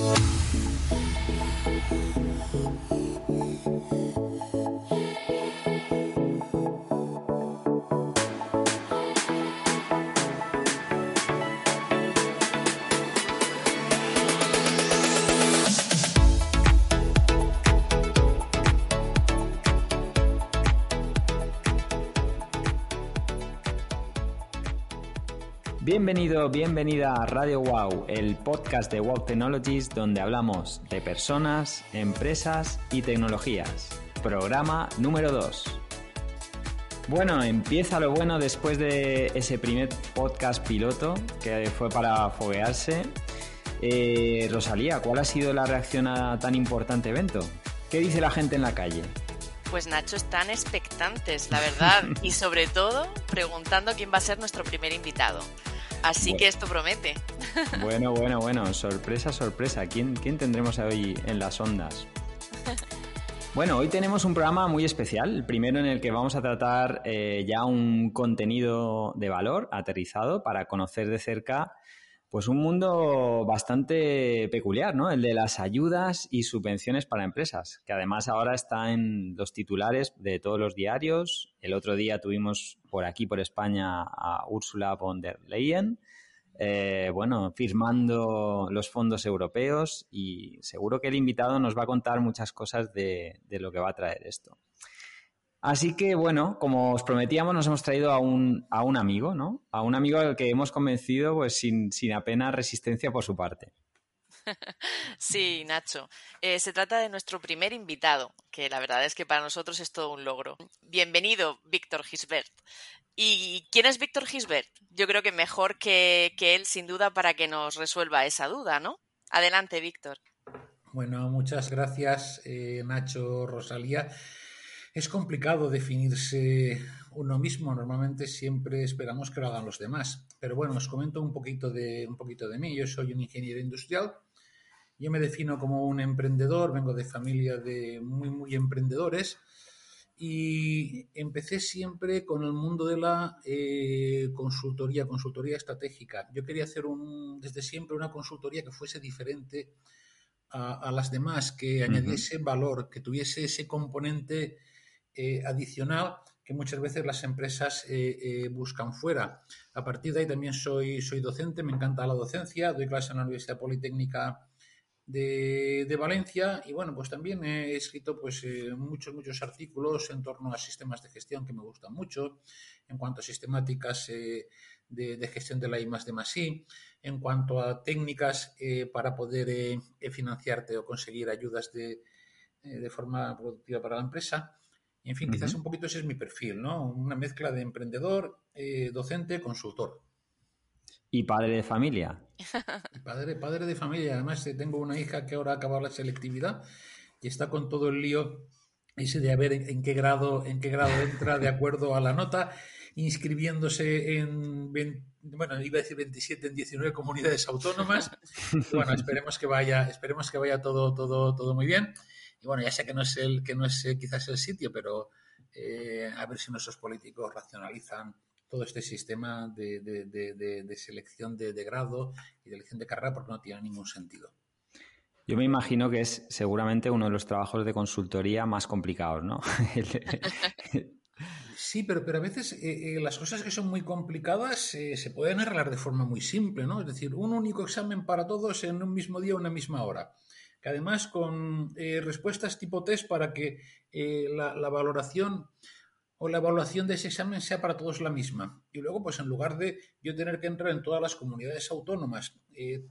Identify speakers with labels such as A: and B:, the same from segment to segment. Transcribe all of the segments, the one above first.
A: Bye.
B: Bienvenido, bienvenida a Radio Wow, el podcast de Wow Technologies donde hablamos de personas, empresas y tecnologías. Programa número 2. Bueno, empieza lo bueno después de ese primer podcast piloto que fue para foguearse. Eh, Rosalía, ¿cuál ha sido la reacción a tan importante evento? ¿Qué dice la gente en la calle?
C: Pues Nacho, están expectantes, la verdad, y sobre todo preguntando quién va a ser nuestro primer invitado. Así que esto promete.
B: Bueno, bueno, bueno, sorpresa, sorpresa. ¿Quién, quién tendremos hoy en las ondas? Bueno, hoy tenemos un programa muy especial, el primero en el que vamos a tratar eh, ya un contenido de valor aterrizado para conocer de cerca pues un mundo bastante peculiar, ¿no? El de las ayudas y subvenciones para empresas, que además ahora está en los titulares de todos los diarios. El otro día tuvimos por aquí, por España, a Ursula von der Leyen, eh, bueno, firmando los fondos europeos y seguro que el invitado nos va a contar muchas cosas de, de lo que va a traer esto. Así que, bueno, como os prometíamos, nos hemos traído a un, a un amigo, ¿no? A un amigo al que hemos convencido pues, sin, sin apenas resistencia por su parte.
C: Sí, Nacho. Eh, se trata de nuestro primer invitado, que la verdad es que para nosotros es todo un logro. Bienvenido, Víctor Gisbert. ¿Y quién es Víctor Gisbert? Yo creo que mejor que, que él, sin duda, para que nos resuelva esa duda, ¿no? Adelante, Víctor.
D: Bueno, muchas gracias, eh, Nacho, Rosalía. Es complicado definirse uno mismo, normalmente siempre esperamos que lo hagan los demás. Pero bueno, os comento un poquito de, un poquito de mí. Yo soy un ingeniero industrial. Yo me defino como un emprendedor, vengo de familia de muy, muy emprendedores y empecé siempre con el mundo de la eh, consultoría, consultoría estratégica. Yo quería hacer un, desde siempre una consultoría que fuese diferente a, a las demás, que añadiese uh -huh. valor, que tuviese ese componente eh, adicional que muchas veces las empresas eh, eh, buscan fuera. A partir de ahí también soy, soy docente, me encanta la docencia, doy clase en la Universidad Politécnica de, de Valencia y bueno, pues también he escrito pues muchos, muchos artículos en torno a sistemas de gestión que me gustan mucho, en cuanto a sistemáticas de, gestión de la I de más en cuanto a técnicas para poder financiarte o conseguir ayudas de, de forma productiva para la empresa. Y en fin, uh -huh. quizás un poquito ese es mi perfil, ¿no? Una mezcla de emprendedor, eh, docente, consultor.
B: ¿Y padre de familia?
D: Padre, padre de familia. Además, eh, tengo una hija que ahora ha acabado la selectividad y está con todo el lío ese de a ver en, en, qué grado, en qué grado entra de acuerdo a la nota, inscribiéndose en, 20, bueno, iba a decir 27, en 19 comunidades autónomas. bueno, esperemos que vaya, esperemos que vaya todo, todo, todo muy bien. Y bueno, ya sé que no es el, que no es eh, quizás el sitio, pero eh, a ver si nuestros políticos racionalizan todo este sistema de, de, de, de selección de, grado y de elección de carrera porque no tiene ningún sentido.
B: Yo me imagino que es seguramente uno de los trabajos de consultoría más complicados, ¿no?
D: sí, pero, pero a veces eh, eh, las cosas que son muy complicadas eh, se pueden arreglar de forma muy simple, ¿no? Es decir, un único examen para todos en un mismo día una misma hora que además con eh, respuestas tipo test para que eh, la, valoración o la evaluación de ese examen sea para todos la misma. Y luego, pues en lugar de yo tener que entrar en todas las comunidades autónomas eh,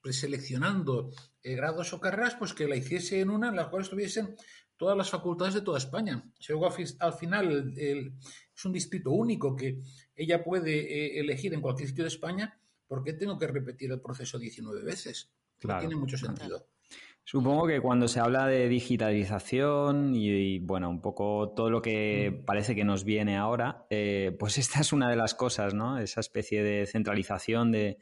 D: preseleccionando grados o carreras, pues que la hiciese en una en la cual estuviesen todas las facultades de toda España. Si luego al final es un distrito único que ella puede elegir en cualquier sitio de España, ¿por qué tengo que repetir el proceso 19 veces? No tiene mucho sentido.
B: Supongo que cuando se habla de digitalización y, bueno, un poco todo lo que mm. parece que nos viene ahora, eh, pues esta es una de las cosas, ¿no? Esa especie de centralización de,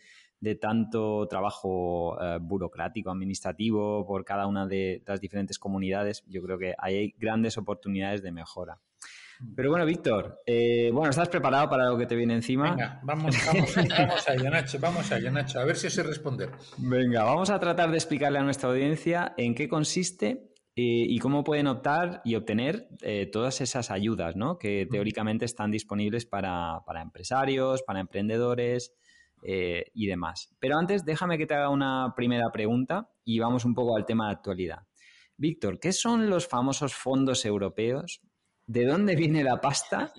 B: tanto trabajo eh, burocrático, administrativo por cada una de las diferentes comunidades. Yo creo que hay grandes oportunidades de mejora. Pero bueno, Víctor, eh, bueno, ¿estás preparado para lo que te viene encima?
D: Venga, vamos, vamos, vamos allá, Nacho, vamos allá, Nacho, a ver si sé responder.
B: Venga, vamos a tratar de explicarle a nuestra audiencia en qué consiste eh, y cómo pueden optar y obtener eh, todas esas ayudas, ¿no? Que teóricamente están disponibles para, para empresarios, para emprendedores y demás. Pero antes, déjame que te haga una primera pregunta y vamos un poco al tema de actualidad. Víctor, ¿qué son los famosos fondos europeos de dónde viene la pasta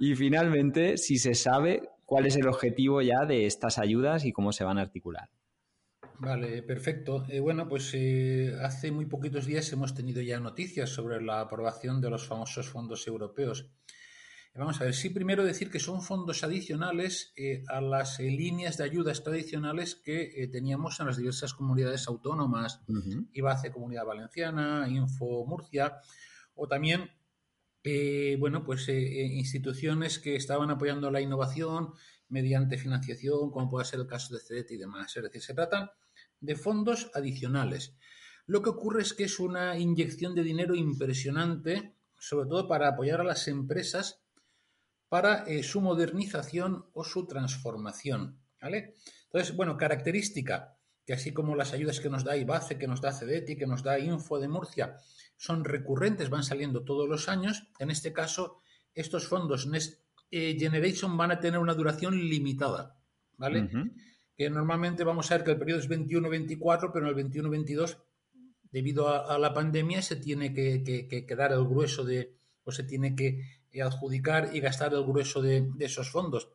B: y finalmente si se sabe cuál es el objetivo ya de estas ayudas y cómo se van a articular.
D: Vale, perfecto. Eh, bueno, pues eh, hace muy poquitos días hemos tenido ya noticias sobre la aprobación de los famosos fondos europeos. Vamos a ver, sí, primero decir que son fondos adicionales eh, a las líneas de ayudas tradicionales que teníamos en las diversas comunidades autónomas, IBACE Comunidad Valenciana, Info Murcia, o también eh, bueno, pues eh, eh, instituciones que estaban apoyando la innovación mediante financiación, como puede ser el caso de CEDET y demás. Es decir, se trata de fondos adicionales. Lo que ocurre es que es una inyección de dinero impresionante, sobre todo para apoyar a las empresas para su modernización o su transformación. ¿vale? Entonces, bueno, característica que así como las ayudas que nos da IBACE, que nos da CEDETI, que nos da Info de Murcia, son recurrentes, van saliendo todos los años. En este caso, estos fondos Next eh, Generation van a tener una duración limitada, ¿vale? Que normalmente vamos a ver que el periodo es 21-24, pero en el 21-22, debido a, la pandemia, se tiene que, que, dar el grueso de, o se tiene que adjudicar y gastar el grueso de, esos fondos.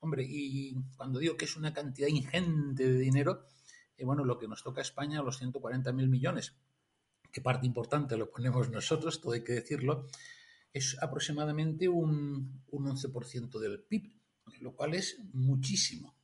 D: Hombre, y cuando digo que es una cantidad ingente de dinero, eh, bueno, lo que nos toca a España, los 140.000 millones, que parte importante lo ponemos nosotros, todo hay que decirlo, es aproximadamente un, 11% del PIB, lo cual es muchísimo.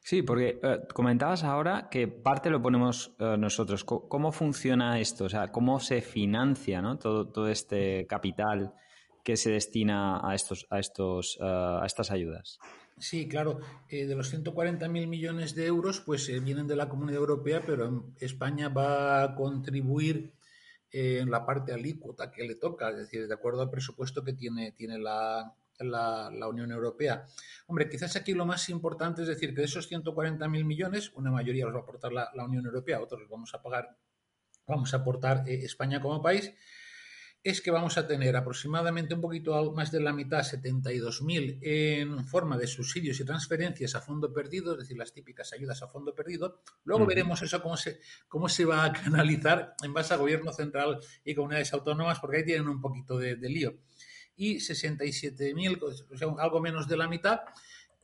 B: Sí, porque eh, comentabas ahora que parte lo ponemos eh, nosotros. ¿Cómo, funciona esto? O sea, ¿cómo se financia todo, todo este capital que se destina a, estos, a, estos, a estas ayudas?
D: Sí, claro. Eh, de los 140.000 millones de euros, pues eh, vienen de la Comunidad Europea, pero España va a contribuir eh, en la parte alícuota que le toca, es decir, de acuerdo al presupuesto que tiene, tiene la, la, Unión Europea. Hombre, quizás aquí lo más importante es decir que de esos 140.000 millones, una mayoría los va a aportar la, la, Unión Europea, otros los vamos a pagar, vamos a aportar España como país es que vamos a tener aproximadamente un poquito más de la mitad, 72.000, en forma de subsidios y transferencias a fondo perdido, es decir, las típicas ayudas a fondo perdido. Luego veremos eso cómo se, cómo se va a canalizar en base a gobierno central y comunidades autónomas, porque ahí tienen un poquito de, lío. Y 67.000, o sea, algo menos de la mitad,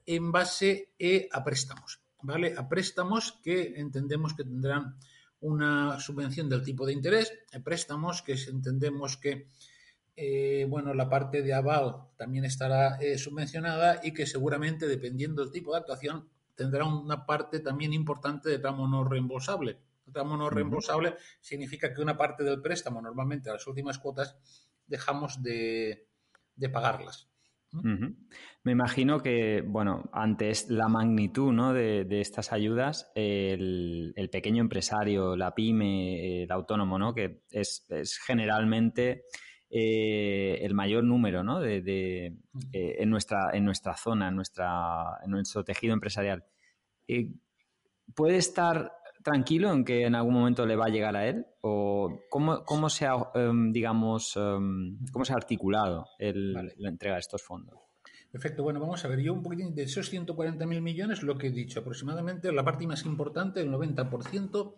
D: en base eh, a préstamos, ¿vale? A préstamos que entendemos que tendrán una subvención del tipo de interés, préstamos que entendemos que eh, bueno, la parte de aval también estará eh, subvencionada y que seguramente, dependiendo del tipo de actuación, tendrá una parte también importante de tramo no reembolsable. El tramo no reembolsable significa que una parte del préstamo, normalmente a las últimas cuotas, dejamos de pagarlas.
B: Me imagino que, bueno, ante la magnitud ¿no? de, estas ayudas, el, pequeño empresario, la pyme, el autónomo, ¿no? que es, generalmente eh, el mayor número ¿no? de, eh, en, nuestra, en nuestra zona, en, nuestra, en nuestro tejido empresarial. Eh, ¿Puede estar tranquilo en que en algún momento le va a llegar a él? ¿O cómo, se, ha, em, digamos, em, cómo se ha articulado la entrega de estos fondos?
D: Perfecto, bueno, vamos a ver, yo un poquitín de esos 140.000 millones, lo que he dicho, aproximadamente la parte más importante, el 90%,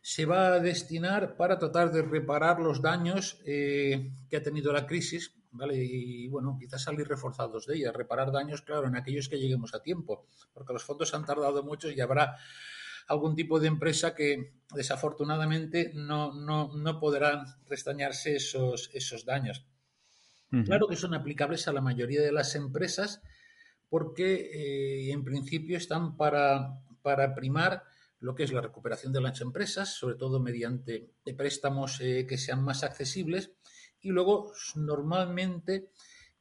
D: se va a destinar para tratar de reparar los daños eh, que ha tenido la crisis, ¿vale? Y bueno, quizás salir reforzados de ella, reparar daños, claro, en aquellos que lleguemos a tiempo, porque los fondos han tardado mucho y habrá algún tipo de empresa que desafortunadamente no, no, no podrán restañarse esos, esos daños. Claro que son aplicables a la mayoría de las empresas porque eh, en principio están para, para primar lo que es la recuperación de las empresas, sobre todo mediante préstamos eh, que sean más accesibles, y luego normalmente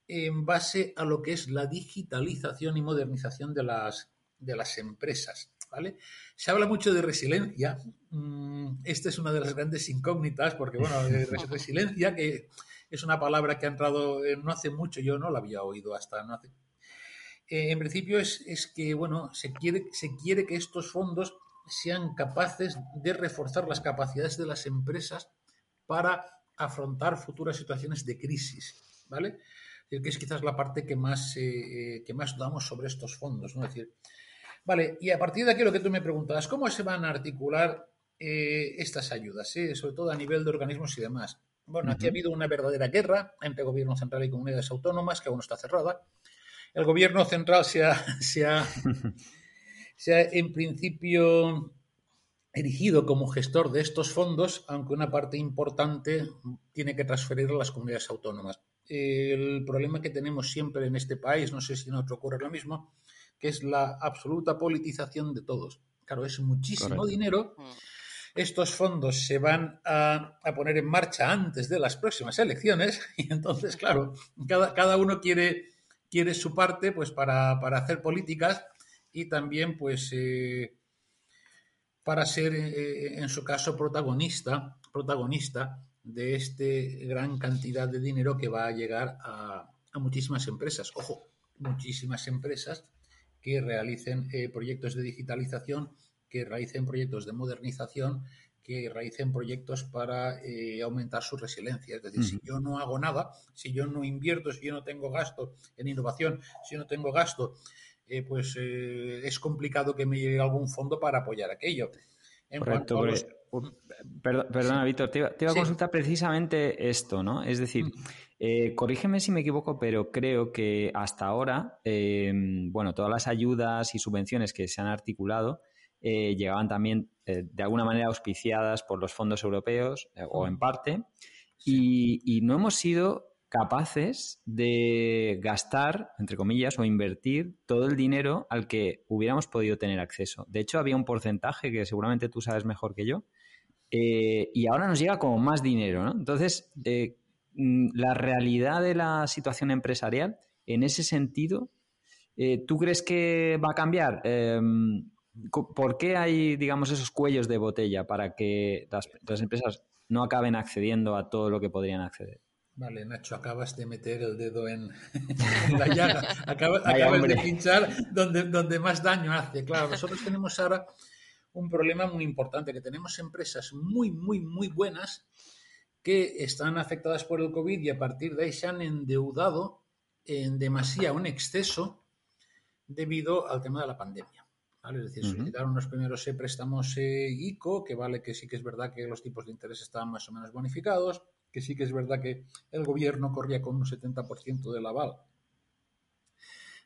D: en base a lo que es la digitalización y modernización de las, de las empresas. ¿Vale? Se habla mucho de resiliencia. Mm, esta es una de las grandes incógnitas, porque, bueno, resiliencia, que es una palabra que ha entrado no hace mucho, yo no la había oído hasta no hace. Eh, en principio es, es, que, bueno, se quiere, se quiere que estos fondos sean capaces de reforzar las capacidades de las empresas para afrontar futuras situaciones de crisis, ¿vale? Es que es quizás la parte que más, eh, que más damos sobre estos fondos, ¿no? Es decir, vale, y a partir de aquí lo que tú me preguntabas, ¿cómo se van a articular eh, estas ayudas, eh? sobre todo a nivel de organismos y demás? Bueno, aquí ha habido una verdadera guerra entre gobierno central y comunidades autónomas, que aún no está cerrada. El gobierno central se ha, se ha, se ha en principio erigido como gestor de estos fondos, aunque una parte importante tiene que transferir a las comunidades autónomas. El problema que tenemos siempre en este país, no sé si en otro ocurre lo mismo, que es la absoluta politización de todos. Claro, es muchísimo dinero. Mm. Estos fondos se van a, poner en marcha antes de las próximas elecciones y entonces, claro, cada, cada uno quiere, quiere su parte pues, para, para hacer políticas y también pues eh, para ser eh, en su caso protagonista, protagonista de este gran cantidad de dinero que va a llegar a, muchísimas empresas. Ojo, muchísimas empresas que realicen eh, proyectos de digitalización, que realicen proyectos de modernización, que realicen proyectos para aumentar su resiliencia. Es decir, si yo no hago nada, si yo no invierto, si yo no tengo gasto en innovación, si yo no tengo gasto eh, pues eh, es complicado que me llegue algún fondo para apoyar aquello.
B: Correcto, perdona, Víctor, te iba, a consultar precisamente esto, ¿no? Es decir. Eh, corrígeme si me equivoco, pero creo que hasta ahora, em, bueno, todas las ayudas y subvenciones que se han articulado llegaban también de alguna manera auspiciadas por los fondos europeos o en parte, y, y no hemos sido capaces de gastar, entre comillas, o invertir todo el dinero al que hubiéramos podido tener acceso. De hecho, había un porcentaje que seguramente tú sabes mejor que yo, eh, y ahora nos llega como más dinero, ¿no? Entonces, eh, la realidad de la situación empresarial, en ese sentido, eh, ¿tú crees que va a cambiar? Em, ¿Por qué hay, digamos, esos cuellos de botella para que las empresas no acaben accediendo a todo lo que podrían acceder?
D: Vale, Nacho, acabas de meter el dedo en, la llaga. Acabas, de pinchar donde, donde más daño hace. Claro, nosotros tenemos ahora un problema muy importante, que tenemos empresas muy, muy, muy buenas que están afectadas por el COVID y a partir de ahí se han endeudado en demasía, un exceso, debido al tema de la pandemia. ¿vale? Es decir, solicitaron los primeros préstamos eh, ICO, que vale que sí que es verdad que los tipos de interés estaban más o menos bonificados que sí que es verdad que el gobierno corría con un 70% del aval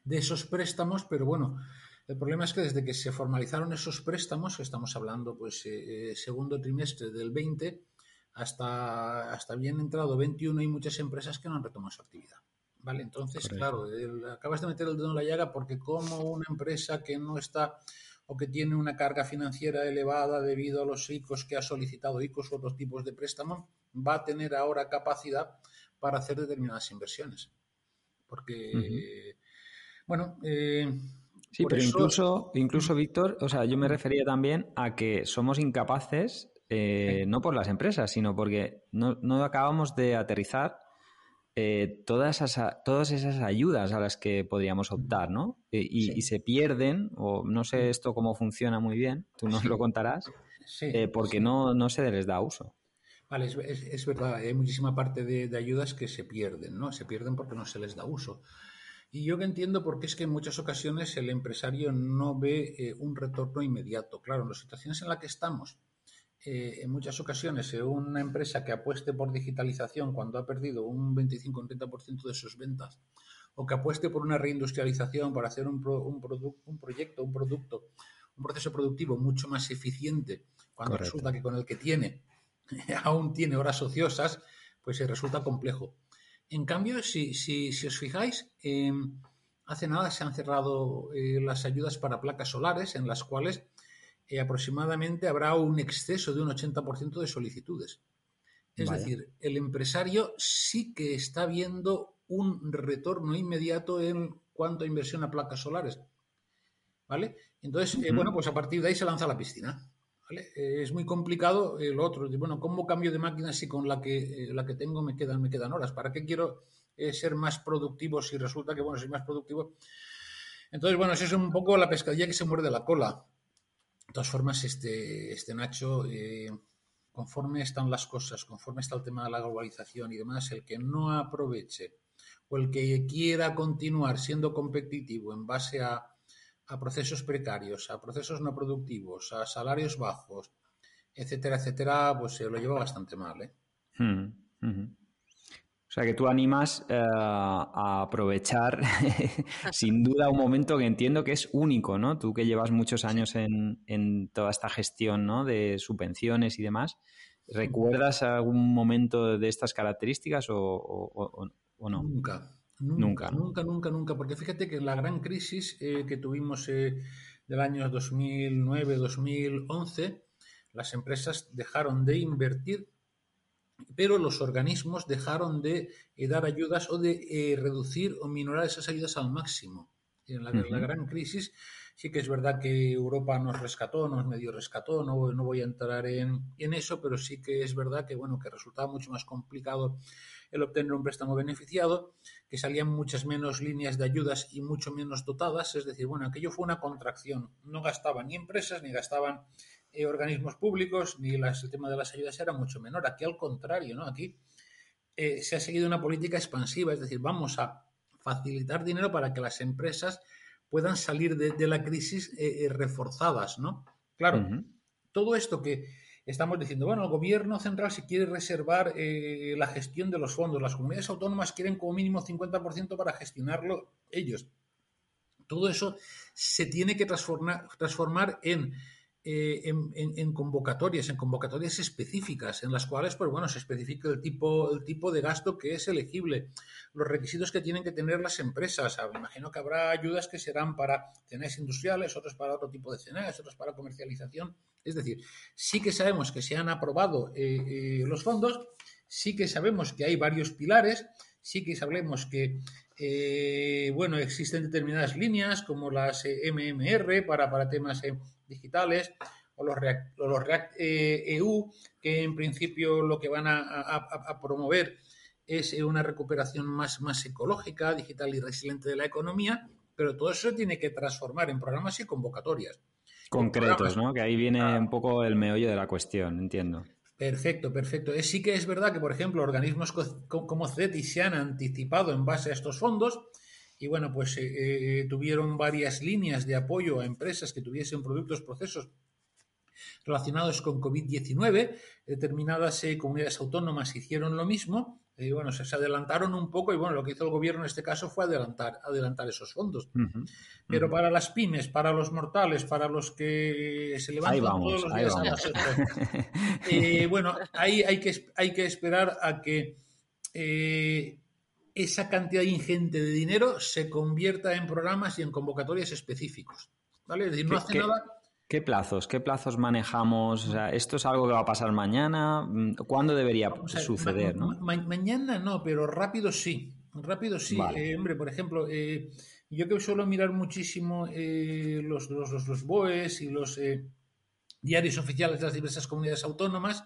D: de esos préstamos, pero bueno, el problema es que desde que se formalizaron esos préstamos, estamos hablando pues eh, eh, segundo trimestre del 20, hasta, hasta bien entrado 21 hay muchas empresas que no han retomado su actividad. ¿Vale? Entonces, claro, acabas de meter el dedo en la llaga porque como una empresa que no está o que tiene una carga financiera elevada debido a los ICOs que ha solicitado ICOs u otros tipos de préstamo, va a tener ahora capacidad para hacer determinadas inversiones. Porque, bueno, eh,
B: Sí, pero incluso, incluso, Víctor, o sea, yo me refería también a que somos incapaces, eh, no por las empresas, sino porque no, no acabamos de aterrizar eh, todas, esas, todas esas ayudas a las que podríamos optar, ¿no? Y, se pierden, o no sé esto cómo funciona muy bien, tú nos lo contarás, porque No, no se les da uso.
D: Vale, es, verdad, hay muchísima parte de, ayudas que se pierden, ¿no? Se pierden porque no se les da uso. Y yo que entiendo porque es que en muchas ocasiones el empresario no ve eh, un retorno inmediato. Claro, en las situaciones en las que estamos, eh, en muchas ocasiones eh, una empresa que apueste por digitalización cuando ha perdido un 25 o un 30% de sus ventas, o que apueste por una reindustrialización para hacer un, un, un proyecto, un producto, un proceso productivo mucho más eficiente, cuando resulta que con el que tiene aún tiene horas ociosas, pues se resulta complejo. En cambio, si, si, os fijáis, hace nada se han cerrado las ayudas para placas solares en las cuales aproximadamente habrá un exceso de un 80% de solicitudes. Es decir, el empresario sí que está viendo un retorno inmediato en cuanto a inversión a placas solares. ¿Vale? Entonces, bueno, pues a partir de ahí se lanza a la piscina. Eh, es muy complicado el otro. Bueno, ¿cómo cambio de máquina si con la que, eh, la que tengo me quedan, me quedan horas? ¿Para qué quiero eh, ser más productivo si resulta que, bueno, soy más productivo? Entonces, bueno, eso es un poco la pescadilla que se muerde la cola. De todas formas, este, este Nacho, conforme están las cosas, conforme está el tema de la globalización y demás, el que no aproveche o el que quiera continuar siendo competitivo en base a a procesos precarios, a procesos no productivos, a salarios bajos, etcétera, etcétera, pues se lo lleva bastante mal. ¿eh?
B: O sea que tú animas eh, a aprovechar sin duda un momento que entiendo que es único, ¿no? Tú que llevas muchos años en, toda esta gestión ¿no? de subvenciones y demás, ¿recuerdas algún momento de estas características o no?
D: Nunca, Nunca, nunca, nunca, nunca, porque fíjate que la gran crisis eh, que tuvimos eh, del año 2009-2011, las empresas dejaron de invertir, pero los organismos dejaron de eh, dar ayudas o de reducir o minorar esas ayudas al máximo. En la, la, gran crisis sí que es verdad que Europa nos rescató, nos medio rescató, no, no voy a entrar en, en, eso, pero sí que es verdad que, bueno, que resultaba mucho más complicado el obtener un préstamo beneficiado, que salían muchas menos líneas de ayudas y mucho menos dotadas, es decir, bueno, aquello fue una contracción, no gastaban ni empresas ni gastaban eh, organismos públicos, ni las, el tema de las ayudas era mucho menor. Aquí al contrario, ¿no? Aquí eh, se ha seguido una política expansiva, es decir, vamos a facilitar dinero para que las empresas puedan salir de, la crisis eh, reforzadas, ¿no? Claro, todo esto que estamos diciendo, bueno, el gobierno central si quiere reservar la gestión de los fondos, las comunidades autónomas quieren como mínimo 50% para gestionarlo ellos. Todo eso se tiene que transformar, transformar en eh, en, convocatorias, en convocatorias específicas, en las cuales, pues bueno, se especifica el tipo, el tipo de gasto que es elegible, los requisitos que tienen que tener las empresas. me imagino que habrá ayudas que serán para cenas industriales, otros para otro tipo de cenas, otros para comercialización. Es decir, sí que sabemos que se han aprobado eh, eh, los fondos, sí que sabemos que hay varios pilares, sí que sabemos que bueno, existen determinadas líneas como las MMR para, para temas digitales o los React, los React EU, eh, e que en principio lo que van a, promover es eh, una recuperación más, más ecológica, digital y resiliente de la economía, pero todo eso se tiene que transformar en programas y convocatorias.
B: Concretos, ¿no? Que ahí viene un poco el meollo de la cuestión, entiendo.
D: Perfecto, perfecto. Es, sí que es verdad que, por ejemplo, organismos como CETI se han anticipado en base a estos fondos y bueno, pues eh, eh, tuvieron varias líneas de apoyo a empresas que tuviesen productos, procesos relacionados con COVID-19. Determinadas eh, comunidades autónomas hicieron lo mismo. Y bueno, se, adelantaron un poco y bueno, lo que hizo el gobierno en este caso fue adelantar, adelantar esos fondos. Pero para las pymes, para los mortales, para los que se levantan todos los días a las bueno, ahí hay que, hay que esperar a que esa cantidad ingente de dinero se convierta en programas y en convocatorias específicos. ¿Vale? Es decir, no hace nada.
B: ¿Qué plazos? ¿Qué plazos manejamos? ¿Esto es algo que va a pasar mañana? ¿Cuándo debería suceder?
D: mañana no, pero rápido sí. Rápido sí. Eh, hombre, por ejemplo, eh, yo que suelo mirar muchísimo eh, los, los, BOEs y los diarios oficiales de las diversas comunidades autónomas,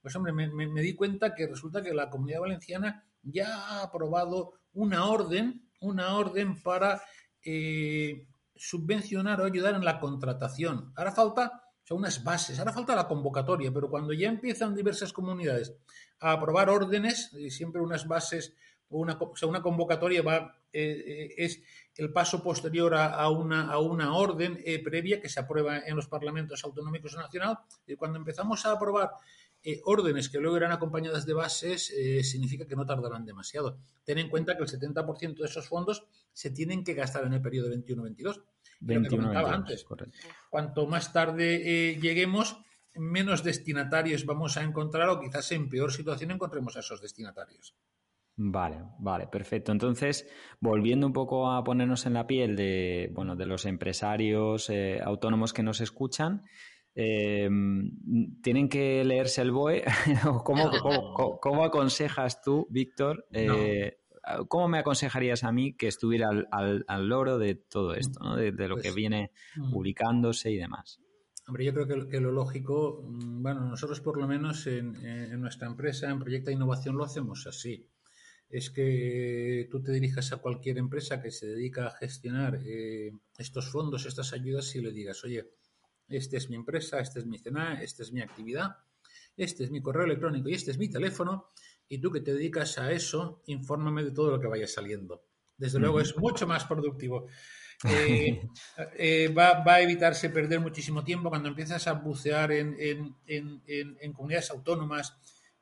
D: pues hombre, me di cuenta que resulta que la comunidad valenciana ya ha aprobado una orden, una orden para eh, subvencionar o ayudar en la contratación. Ahora falta unas bases, ahora falta la convocatoria, pero cuando ya empiezan diversas comunidades a aprobar órdenes, y siempre unas bases o una, una convocatoria va, eh, eh, es el paso posterior a, una, a una orden previa que se aprueba en los parlamentos autonómicos nacional. Y cuando empezamos a aprobar eh, órdenes que luego eran acompañadas de bases eh, significa que no tardarán demasiado. Ten en cuenta que el 70% de esos fondos se tienen que gastar en el periodo 21-22. 21 antes. Cuanto más tarde eh, lleguemos, menos destinatarios vamos a encontrar o quizás en peor situación encontremos a esos destinatarios.
B: Vale, vale, perfecto. Entonces, volviendo un poco a ponernos en la piel de, bueno, de los empresarios eh, autónomos que nos escuchan, eh, ¿tienen que leerse el BOE? ¿Cómo, cómo, aconsejas tú, Víctor? Eh, ¿Cómo me aconsejarías a mí que estuviera al, al, loro de todo esto, ¿no? de, lo que pues, viene mm. publicándose y demás?
D: Hombre, yo creo que, lo lógico, mm, bueno, nosotros por lo menos en, en nuestra empresa, en Proyecto de Innovación, lo hacemos así es que tú te dirijas a cualquier empresa que se dedica a gestionar eh, estos fondos, estas ayudas y le digas, oye, esta es mi empresa, este es mi cena, esta es mi actividad, este es mi correo electrónico y este es mi teléfono, y tú que te dedicas a eso, infórmame de todo lo que vaya saliendo. Desde luego es mucho más productivo. Eh, eh, va, a evitarse perder muchísimo tiempo cuando empiezas a bucear en, en comunidades autónomas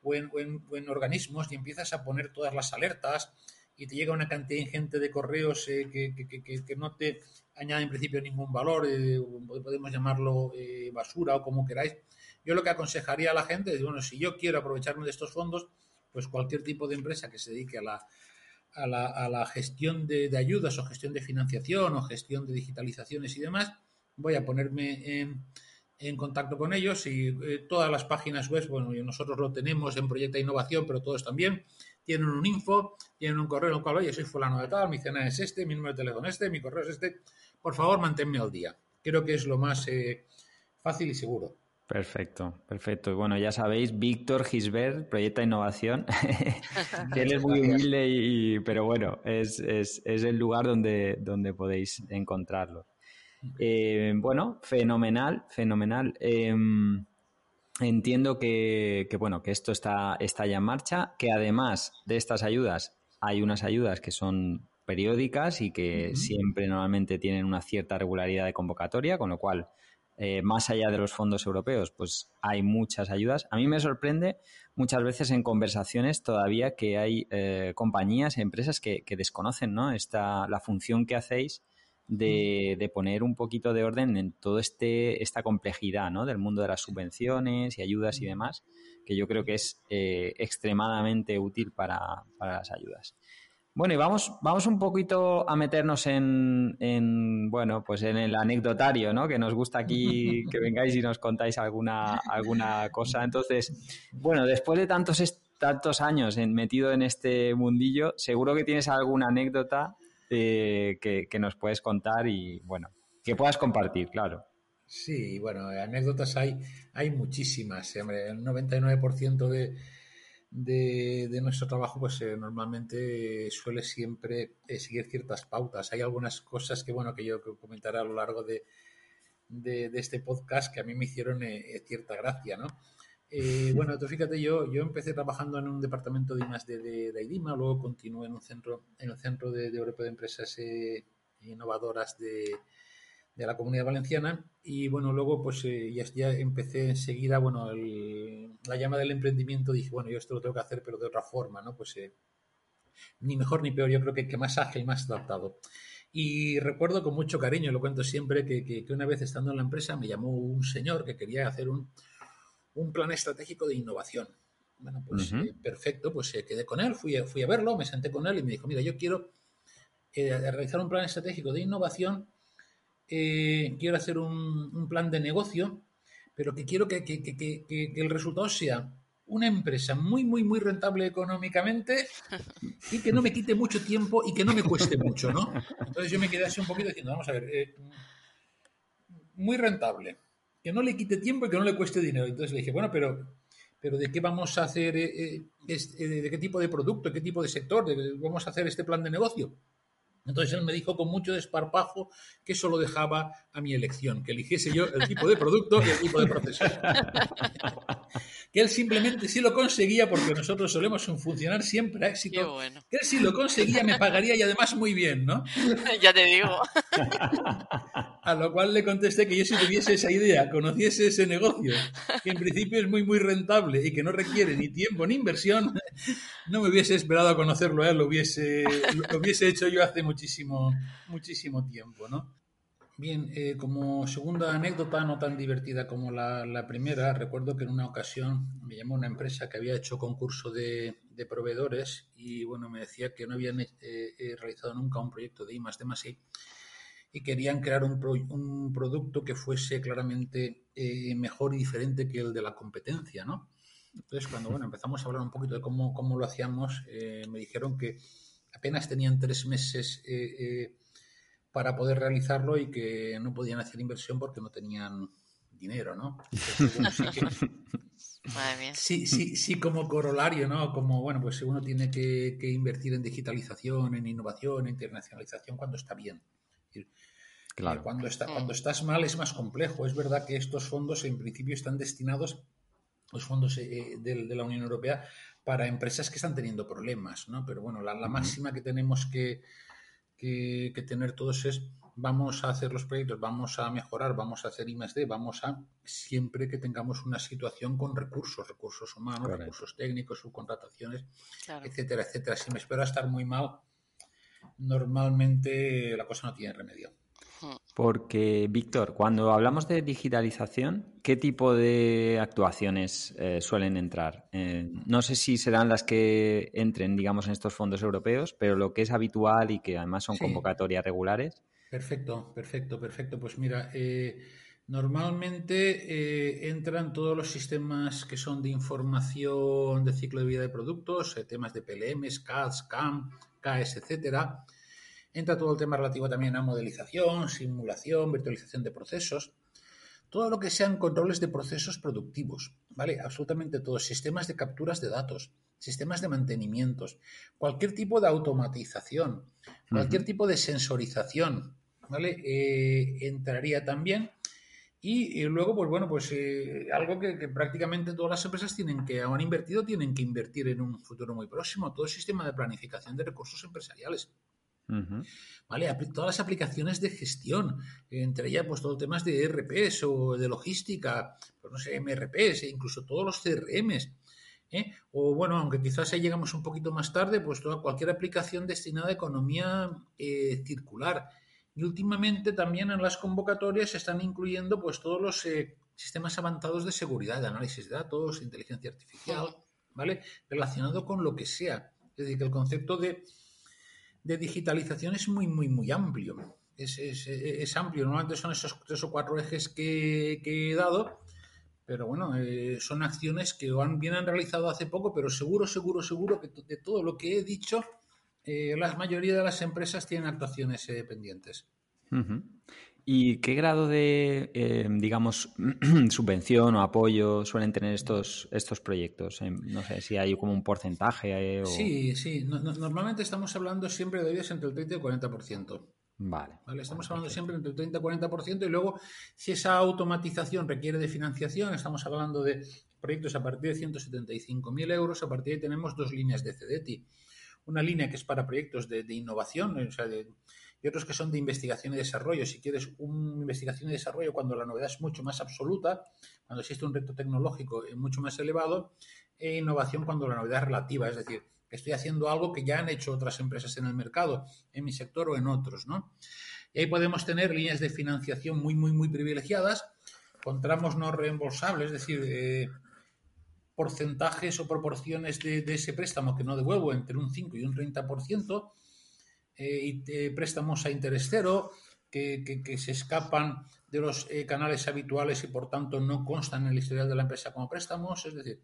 D: o en, organismos y empiezas a poner todas las alertas y te llega una cantidad ingente de correos eh, que, no te añaden en principio ningún valor, eh, podemos llamarlo eh, basura o como queráis. Yo lo que aconsejaría a la gente es, bueno, si yo quiero aprovecharme de estos fondos, pues cualquier tipo de empresa que se dedique a la, a la, gestión de, de, ayudas o gestión de financiación o gestión de digitalizaciones y demás, voy a ponerme en en contacto con ellos y eh, todas las páginas web, bueno, nosotros lo tenemos en Proyecto de Innovación, pero todos también tienen un info, tienen un correo en el cual, oye, soy fulano de tal, mi cena es este, mi número de teléfono es este, mi correo es este. Por favor, manténme al día. Creo que es lo más eh, fácil y seguro.
B: Perfecto, perfecto. Y bueno, ya sabéis, Víctor Gisbert, Proyecto de Innovación, él es muy humilde, y, pero bueno, es, es, es, el lugar donde, donde podéis encontrarlo. Eh, bueno, fenomenal, fenomenal. Em, entiendo que, bueno, que esto está, está ya en marcha, que además de estas ayudas, hay unas ayudas que son periódicas y que siempre normalmente tienen una cierta regularidad de convocatoria, con lo cual, eh, más allá de los fondos europeos, pues hay muchas ayudas. A mí me sorprende muchas veces en conversaciones todavía que hay eh, compañías, empresas que, que desconocen ¿no? Esta, la función que hacéis de, poner un poquito de orden en toda este, esta complejidad ¿no? del mundo de las subvenciones y ayudas y demás, que yo creo que es eh, extremadamente útil para, las ayudas. Bueno, y vamos, vamos un poquito a meternos en, en, bueno, pues en el anecdotario, ¿no? Que nos gusta aquí que vengáis y nos contáis alguna, alguna cosa. Entonces, bueno, después de tantos, tantos años en, metido en este mundillo, seguro que tienes alguna anécdota eh, que, nos puedes contar y, bueno, que puedas compartir, claro.
D: Sí, bueno, anécdotas hay, hay muchísimas. el 99% de, de, nuestro trabajo, pues eh, normalmente suele siempre eh, seguir ciertas pautas. Hay algunas cosas que, bueno, que yo comentaré a lo largo de, de, este podcast que a mí me hicieron cierta gracia, ¿no? Eh, bueno, tú fíjate, yo, yo empecé trabajando en un departamento de de, de, IDIMA, luego continué en un centro, en el centro de, Europa de Empresas eh, Innovadoras de, de, la Comunidad Valenciana y bueno, luego pues eh, ya, ya, empecé enseguida, bueno, la llama del emprendimiento, dije, bueno, yo esto lo tengo que hacer pero de otra forma, ¿no? Pues ni mejor ni peor, yo creo que, que más ágil, más adaptado. Y recuerdo con mucho cariño, lo cuento siempre, que, que una vez estando en la empresa me llamó un señor que quería hacer un un plan estratégico de innovación. Bueno, pues eh, perfecto, pues eh, quedé con él, fui a, fui a verlo, me senté con él y me dijo, mira, yo quiero eh, realizar un plan estratégico de innovación, quiero hacer un, plan de negocio, pero que quiero que, el resultado sea una empresa muy, muy, muy rentable económicamente y que no me quite mucho tiempo y que no me cueste mucho, ¿no? Entonces yo me quedé así un poquito diciendo, vamos a ver, muy rentable, que no le quite tiempo y que no le cueste dinero. Entonces le dije, bueno, pero, pero ¿de qué vamos a hacer, eh, eh, eh, de qué tipo de producto, qué tipo de sector, vamos a hacer este plan de negocio? Entonces él me dijo con mucho desparpajo que eso lo dejaba a mi elección, que eligiese yo el tipo de producto y el tipo de proceso. que él simplemente si lo conseguía, porque nosotros solemos funcionar siempre a éxito, que él si lo conseguía me pagaría y además muy bien, ¿no?
C: ya te digo.
D: a lo cual le contesté que yo si tuviese esa idea, conociese ese negocio, que en principio es muy, muy rentable y que no requiere ni tiempo ni inversión, no me hubiese esperado a conocerlo a él, lo hubiese, lo hubiese hecho yo hace mucho muchísimo, muchísimo tiempo, ¿no? Bien, eh, como segunda anécdota, no tan divertida como la, primera, recuerdo que en una ocasión me llamó una empresa que había hecho concurso de, proveedores y bueno, me decía que no habían realizado nunca un proyecto de I más I y querían crear un, un producto que fuese claramente mejor y diferente que el de la competencia, ¿no? Entonces, cuando bueno, empezamos a hablar un poquito de cómo, cómo lo hacíamos, me dijeron que apenas tenían tres meses para poder realizarlo y que no podían hacer inversión porque no tenían dinero, ¿no? sí, sí, sí, como corolario, ¿no? Como, bueno, pues uno tiene que, invertir en digitalización, en innovación, en internacionalización cuando está bien. Claro. Cuando, está, cuando estás mal es más complejo. Es verdad que estos fondos en principio están destinados, los fondos eh, de, la Unión Europea, para empresas que están teniendo problemas, ¿no? Pero bueno, la, máxima que tenemos que, que, tener todos es vamos a hacer los proyectos, vamos a mejorar, vamos a hacer I vamos a siempre que tengamos una situación con recursos, recursos humanos, recursos técnicos, subcontrataciones, etcétera, etcétera. Si me espero a estar muy mal, normalmente la cosa no tiene remedio.
B: Porque, Víctor, cuando hablamos de digitalización, ¿qué tipo de actuaciones eh, suelen entrar? Eh, no sé si serán las que entren, digamos, en estos fondos europeos, pero lo que es habitual y que además son convocatorias regulares.
D: Perfecto, perfecto, perfecto. Pues mira, eh, normalmente entran todos los sistemas que son de información de ciclo de vida de productos, temas de PLM, CADS, CAM, KS, etcétera Entra todo el tema relativo también a modelización, simulación, virtualización de procesos, todo lo que sean controles de procesos productivos, ¿vale? Absolutamente todo, sistemas de capturas de datos, sistemas de mantenimientos, cualquier tipo de automatización, cualquier tipo de sensorización, ¿vale? Eh, entraría también. Y, luego, pues bueno, pues eh, algo que, que, prácticamente todas las empresas tienen que, han invertido, tienen que invertir en un futuro muy próximo, todo el sistema de planificación de recursos empresariales. ¿Vale? Todas las aplicaciones de gestión, entre ellas pues todos los temas de ERPs o de logística, pues no sé, MRPs, e incluso todos los CRMs. ¿eh? O bueno, aunque quizás ahí llegamos un poquito más tarde, pues toda cualquier aplicación destinada a economía eh, circular. Y últimamente también en las convocatorias se están incluyendo pues todos los eh, sistemas avanzados de seguridad, de análisis de datos, inteligencia artificial, ¿vale? Relacionado con lo que sea. Es decir, que el concepto de de digitalización es muy, muy, muy amplio. Es, es, amplio. Normalmente son esos tres o cuatro ejes que, he dado, pero bueno, eh, son acciones que han, bien han realizado hace poco, pero seguro, seguro, seguro que de todo lo que he dicho, eh, la mayoría de las empresas tienen actuaciones eh, pendientes.
B: ¿Y qué grado de, digamos, subvención o apoyo suelen tener estos, estos proyectos? No sé si hay como un porcentaje.
D: Sí, sí. normalmente estamos hablando siempre de ellos entre el 30 y el 40%.
B: Vale.
D: ¿Vale? Estamos hablando siempre entre el 30 y el 40% y luego si esa automatización requiere de financiación, estamos hablando de proyectos a partir de 175.000 euros, a partir de ahí tenemos dos líneas de CEDETI. Una línea que es para proyectos de, de innovación, o sea, de, y otros que son de investigación y desarrollo. Si quieres una investigación y desarrollo cuando la novedad es mucho más absoluta, cuando existe un reto tecnológico mucho más elevado, e innovación cuando la novedad es relativa, es decir, estoy haciendo algo que ya han hecho otras empresas en el mercado, en mi sector o en otros, ¿no? Y ahí podemos tener líneas de financiación muy, muy, muy privilegiadas, con tramos no reembolsables, es decir, eh, porcentajes o proporciones de, de, ese préstamo que no devuelvo entre un 5 y un 30%, eh, y préstamos a interés cero, que, se escapan de los eh, canales habituales y por tanto no constan en el historial de la empresa como préstamos. Es decir,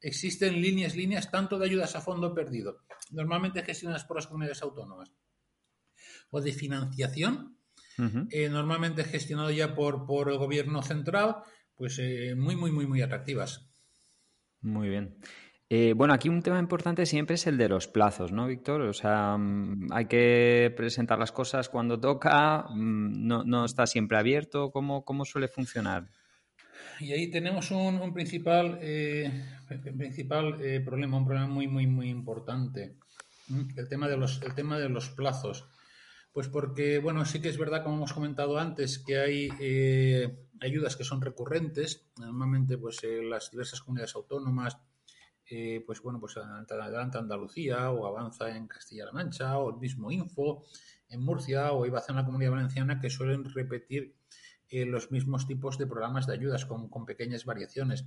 D: existen líneas, líneas tanto de ayudas a fondo perdido, normalmente gestionadas por las comunidades autónomas, o de financiación, eh, normalmente gestionado ya por, por el gobierno central, pues muy, muy, muy, muy atractivas.
B: Muy bien. Eh, bueno, aquí un tema importante siempre es el de los plazos, ¿no, Víctor? O sea, mm, hay que presentar las cosas cuando toca, mm, no, está siempre abierto. ¿Cómo, cómo suele funcionar?
D: Y ahí tenemos un, principal, eh, principal eh, problema, un problema muy, muy, muy importante. El tema, de los, el tema de los plazos. Pues porque, bueno, sí que es verdad, como hemos comentado antes, que hay ayudas que son recurrentes. Normalmente, pues las diversas comunidades autónomas eh, pues bueno, pues adelanta Andalucía o avanza en Castilla-La Mancha o el mismo Info en Murcia o iba a hacer una comunidad valenciana que suelen repetir eh, los mismos tipos de programas de ayudas con, pequeñas variaciones.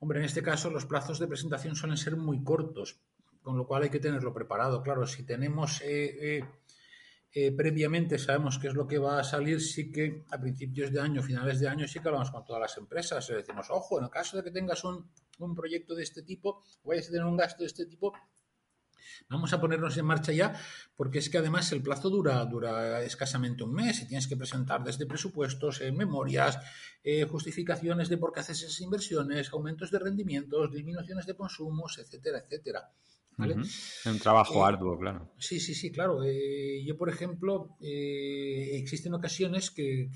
D: Hombre, en este caso los plazos de presentación suelen ser muy cortos, con lo cual hay que tenerlo preparado. Claro, si tenemos eh, previamente sabemos qué es lo que va a salir, sí que a principios de año, finales de año, sí que hablamos con todas las empresas. Decimos, ojo, en el caso de que tengas un, un proyecto de este tipo, vayas a tener un gasto de este tipo, Vamos a ponernos en marcha ya, porque es que además el plazo dura, dura escasamente un mes y tienes que presentar desde presupuestos, eh, memorias, eh, justificaciones de por qué haces esas inversiones, aumentos de rendimientos, disminuciones de consumos, etcétera, etcétera. ¿Vale?
B: Un trabajo eh, arduo, claro.
D: Sí, sí, sí, claro. yo, por ejemplo, existen ocasiones que,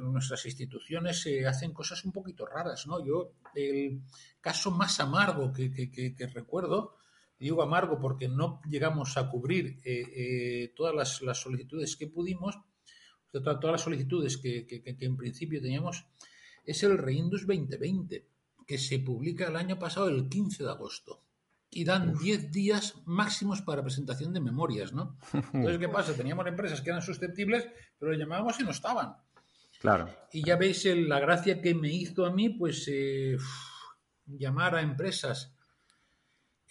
D: nuestras instituciones hacen cosas un poquito raras, ¿no? Yo, el caso más amargo que, que recuerdo digo amargo porque no llegamos a cubrir eh, eh, todas las, solicitudes que pudimos, todas, las solicitudes que, en principio teníamos, es el Reindus 2020, que se publica el año pasado el 15 de agosto. Y dan 10 días máximos para presentación de memorias, ¿no? Entonces, ¿qué pasa? Teníamos empresas que eran susceptibles, pero le llamábamos y no estaban.
B: Claro.
D: Y ya veis la gracia que me hizo a mí, pues, eh, llamar a empresas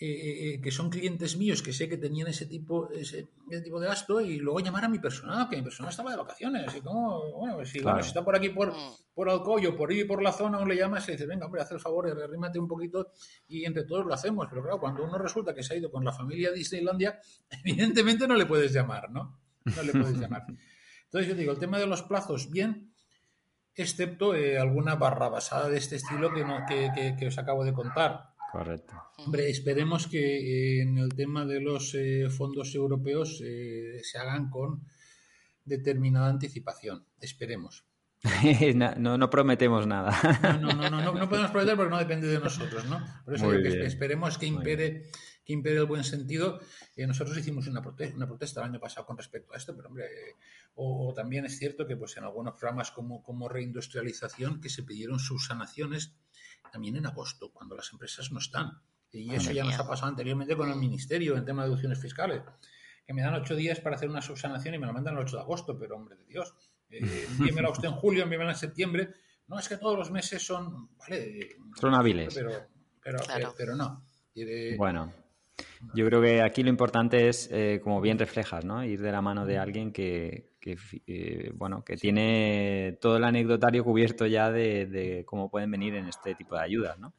D: eh, eh, eh, que son clientes míos que sé que tenían ese tipo, ese, tipo de gasto y luego llamar a mi persona, que mi persona estaba de vacaciones. Y como, bueno, si, está por aquí por, mm. por Alcoyo, por ir por la zona, uno le llamas y dice, venga, hombre, haz el favor, arrímate un poquito y entre todos lo hacemos. Pero claro, cuando uno resulta que se ha ido con la familia a Disneylandia, evidentemente no le puedes llamar, ¿no? No le puedes llamar. Entonces yo digo, el tema de los plazos, bien, excepto alguna barra basada de este estilo que, no, que, que os acabo de contar
B: Correcto.
D: Hombre, esperemos que eh, en el tema de los eh, fondos europeos eh, se hagan con determinada anticipación. Esperemos.
B: no, no, prometemos nada.
D: No, no, no, no, podemos prometer porque no depende de nosotros, ¿no? Por eso esperemos que impere, que impere el buen sentido. nosotros hicimos una, protesta, una protesta el año pasado con respecto a esto, pero hombre, o, también es cierto que pues en algunos programas como, como reindustrialización que se pidieron subsanaciones también en agosto, cuando las empresas no están. Y eso ya nos ha pasado anteriormente con el Ministerio en tema de deducciones fiscales, que me dan ocho días para hacer una subsanación y me lo mandan el 8 de agosto, pero hombre de Dios, eh, envíemela usted en julio, envíemela en septiembre. No, es que todos los meses son, vale,
B: son hábiles.
D: Pero, pero, pero, no.
B: bueno, yo creo que aquí lo importante es, eh, como bien reflejas, ¿no? Ir de la mano de alguien que, que, eh, bueno, que tiene todo el anecdotario cubierto ya de, cómo pueden venir en este tipo de ayudas. ¿no?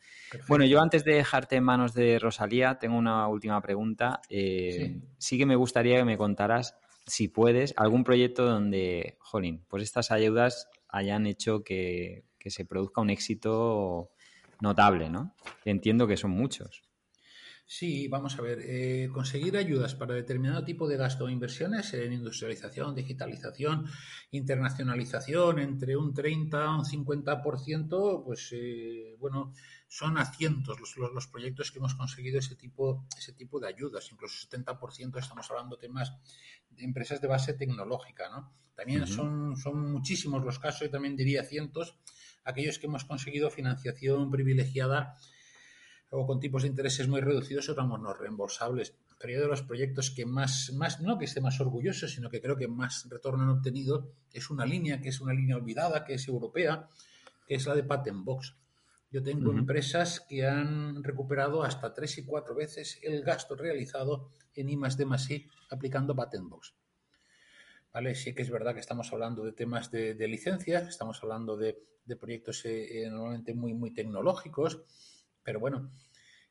B: Bueno, yo antes de dejarte en manos de Rosalía, tengo una última pregunta. Eh, sí. que me gustaría que me contaras, si puedes, algún proyecto donde, jolín, pues estas ayudas hayan hecho que, que se produzca un éxito notable, ¿no? Entiendo que son muchos.
D: Sí, vamos a ver, eh, conseguir ayudas para determinado tipo de gasto o inversiones en industrialización, digitalización, internacionalización, entre un 30 a un 50%, pues eh, bueno, son a cientos los, los, proyectos que hemos conseguido ese tipo, ese tipo de ayudas, incluso 70% estamos hablando de temas de empresas de base tecnológica, ¿no? También son, son muchísimos los casos, y también diría cientos, aquellos que hemos conseguido financiación privilegiada o con tipos de intereses muy reducidos ramos no reembolsables. Pero yo de los proyectos que más, más, no que esté más orgulloso, sino que creo que más retorno han obtenido, es una línea que es una línea olvidada, que es europea, que es la de Patent Box. Yo tengo empresas que han recuperado hasta tres y cuatro veces el gasto realizado en I más D más I aplicando Patent Box. ¿Vale? Sí que es verdad que estamos hablando de temas de, licencias, estamos hablando de, proyectos eh, eh, normalmente muy, muy tecnológicos, pero bueno,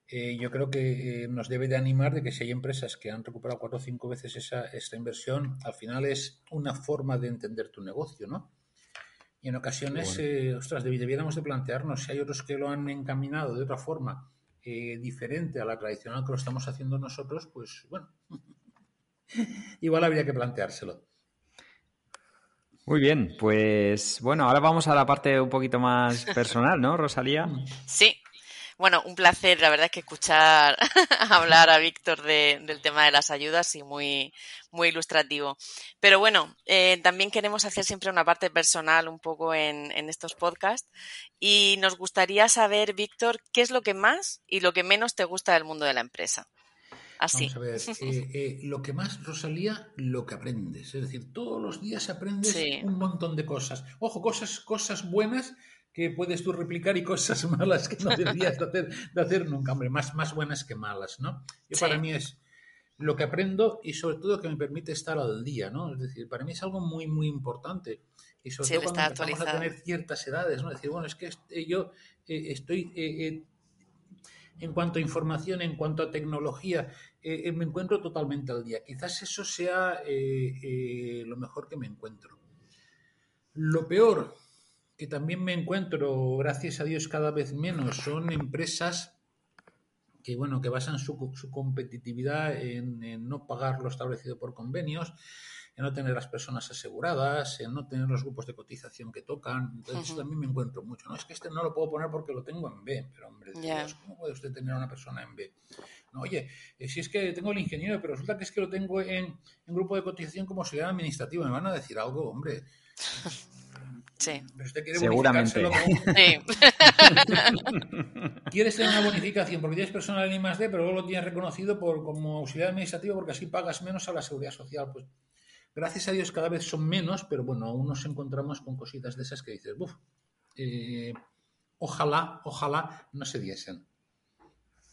D: eh, yo creo que eh, nos debe de animar de que si hay empresas que han recuperado cuatro o cinco veces esa, esta inversión, al final es una forma de entender tu negocio, ¿no? Y en ocasiones, eh, ostras, debiéramos de plantearnos si hay otros que lo han encaminado de otra forma diferente a la tradicional que lo estamos haciendo nosotros, pues bueno, igual habría que planteárselo.
B: Muy bien, pues bueno, ahora vamos a la parte un poquito más personal, ¿no, Rosalía?
C: Sí, bueno, un placer, la verdad es que escuchar hablar a Víctor del tema de las ayudas y muy, muy ilustrativo. Pero bueno, eh, también queremos hacer siempre una parte personal un poco en, estos podcasts y nos gustaría saber, Víctor, qué es lo que más y lo que menos te gusta del mundo de la empresa. Así.
D: Vamos a ver, eh, eh, lo que más, Rosalía, lo que aprendes. Es decir, todos los días aprendes un montón de cosas. Ojo, cosas, cosas buenas que puedes tú replicar y cosas malas que no deberías de hacer, de hacer nunca, hombre, más, más buenas que malas, ¿no? Yo para mí es lo que aprendo y sobre todo que me permite estar al día, ¿no? Es decir, para mí es algo muy, muy importante. Y sobre todo cuando empezamos a tener ciertas edades, ¿no? Es decir, bueno, es que eh, yo eh, estoy, eh, en cuanto a información, en cuanto a tecnología, me encuentro totalmente al día. Quizás eso sea lo mejor que me encuentro. Lo peor que también me encuentro, gracias a Dios, cada vez menos, son empresas que bueno, que basan su, su competitividad en, no pagar lo establecido por convenios, en no tener las personas aseguradas, en no tener los grupos de cotización que tocan. Entonces, eso también me encuentro mucho. No es que este no lo puedo poner porque lo tengo en B, pero hombre, ¿cómo puede usted tener a una persona en B? No, oye, eh, si es que tengo el ingeniero, pero resulta que es que lo tengo en, en grupo de cotización como auxiliar administrativo, me van a decir algo, hombre.
C: Sí.
B: Seguramente. Sí.
D: quieres tener una bonificación porque tienes personal en I más D, pero luego lo tienes reconocido por, como auxiliar administrativo porque así pagas menos a la seguridad social. Pues gracias a Dios cada vez son menos, pero bueno, aún nos encontramos con cositas de esas que dices, Buf, eh, ojalá, ojalá no se diesen.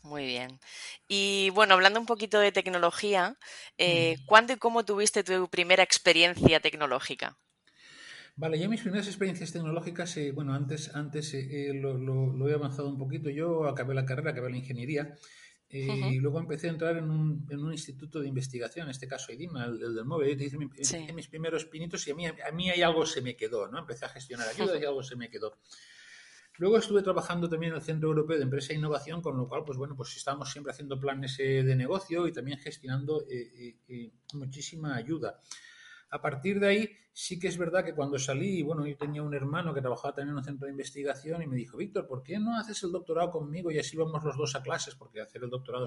C: Muy bien. Y bueno, hablando un poquito de tecnología, eh, ¿cuándo y cómo tuviste tu primera experiencia tecnológica?
D: Vale, yo mis primeras experiencias tecnológicas, eh, bueno, antes, antes eh, lo, he avanzado un poquito. Yo acabé la carrera, acabé la ingeniería eh, y luego empecé a entrar en un, en un, instituto de investigación, en este caso IDIMA, el, del móvil. Hice, mis primeros pinitos y a mí, a mí hay algo se me quedó, ¿no? Empecé a gestionar ayuda y algo se me quedó. Luego estuve trabajando también en el Centro Europeo de Empresa e Innovación, con lo cual, pues bueno, pues estábamos siempre haciendo planes de negocio y también gestionando muchísima ayuda. A partir de ahí, sí que es verdad que cuando salí, bueno, yo tenía un hermano que trabajaba también en un centro de investigación y me dijo, Víctor, ¿por qué no haces el doctorado conmigo y así vamos los dos a clases? Porque hacer el doctorado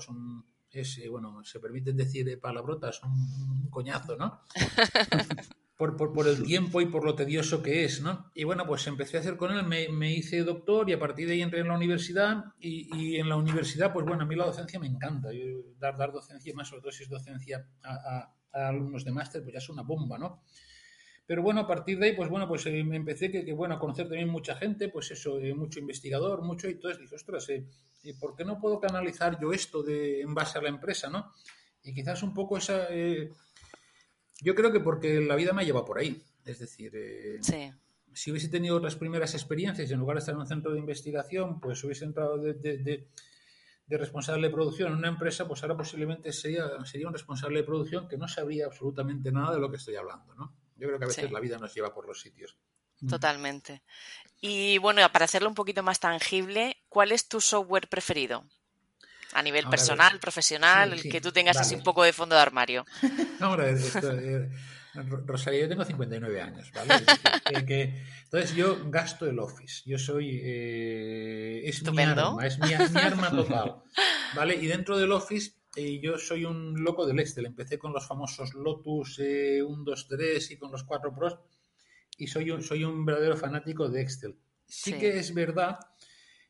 D: es, eh, bueno, se permiten decir eh, palabrotas, son un coñazo, ¿no? Por, por, el tiempo y por lo tedioso que es, ¿no? Y bueno, pues empecé a hacer con él, me, hice doctor y a partir de ahí entré en la universidad y, en la universidad, pues bueno, a mí la docencia me encanta, dar, dar docencia, más sobre todo si es docencia a a alumnos de máster, pues ya es una bomba, ¿no? Pero bueno, a partir de ahí, pues bueno, pues eh, me empecé que, bueno, a conocer también mucha gente, pues eso, eh, mucho investigador, mucho, y entonces dije, ostras, eh, ¿por qué no puedo canalizar yo esto de, en base a la empresa, no? Y quizás un poco esa... yo creo que porque la vida me lleva por ahí, es decir, si hubiese tenido otras primeras experiencias, en lugar de estar en un centro de investigación, pues hubiese entrado de de responsable de producción en una empresa, pues ahora posiblemente sería, sería un responsable de producción que no sabría absolutamente nada de lo que estoy hablando, ¿no? Yo creo que a veces la vida nos lleva por los sitios.
C: Totalmente. Y bueno, para hacerlo un poquito más tangible, ¿cuál es tu software preferido? A nivel personal, profesional, el que tú tengas así un poco de fondo de armario.
D: Ahora, esto, eh, Rosalía, yo tengo 59 años, ¿vale? entonces yo gasto el Office. Yo soy... Eh, es mi arma, es mi, arma total, ¿vale? Y dentro del Office eh, yo soy un loco del Excel. Empecé con los famosos Lotus 1, 2, 3 y con los 4 Pros y soy un, soy un verdadero fanático de Excel. Sí, que es verdad,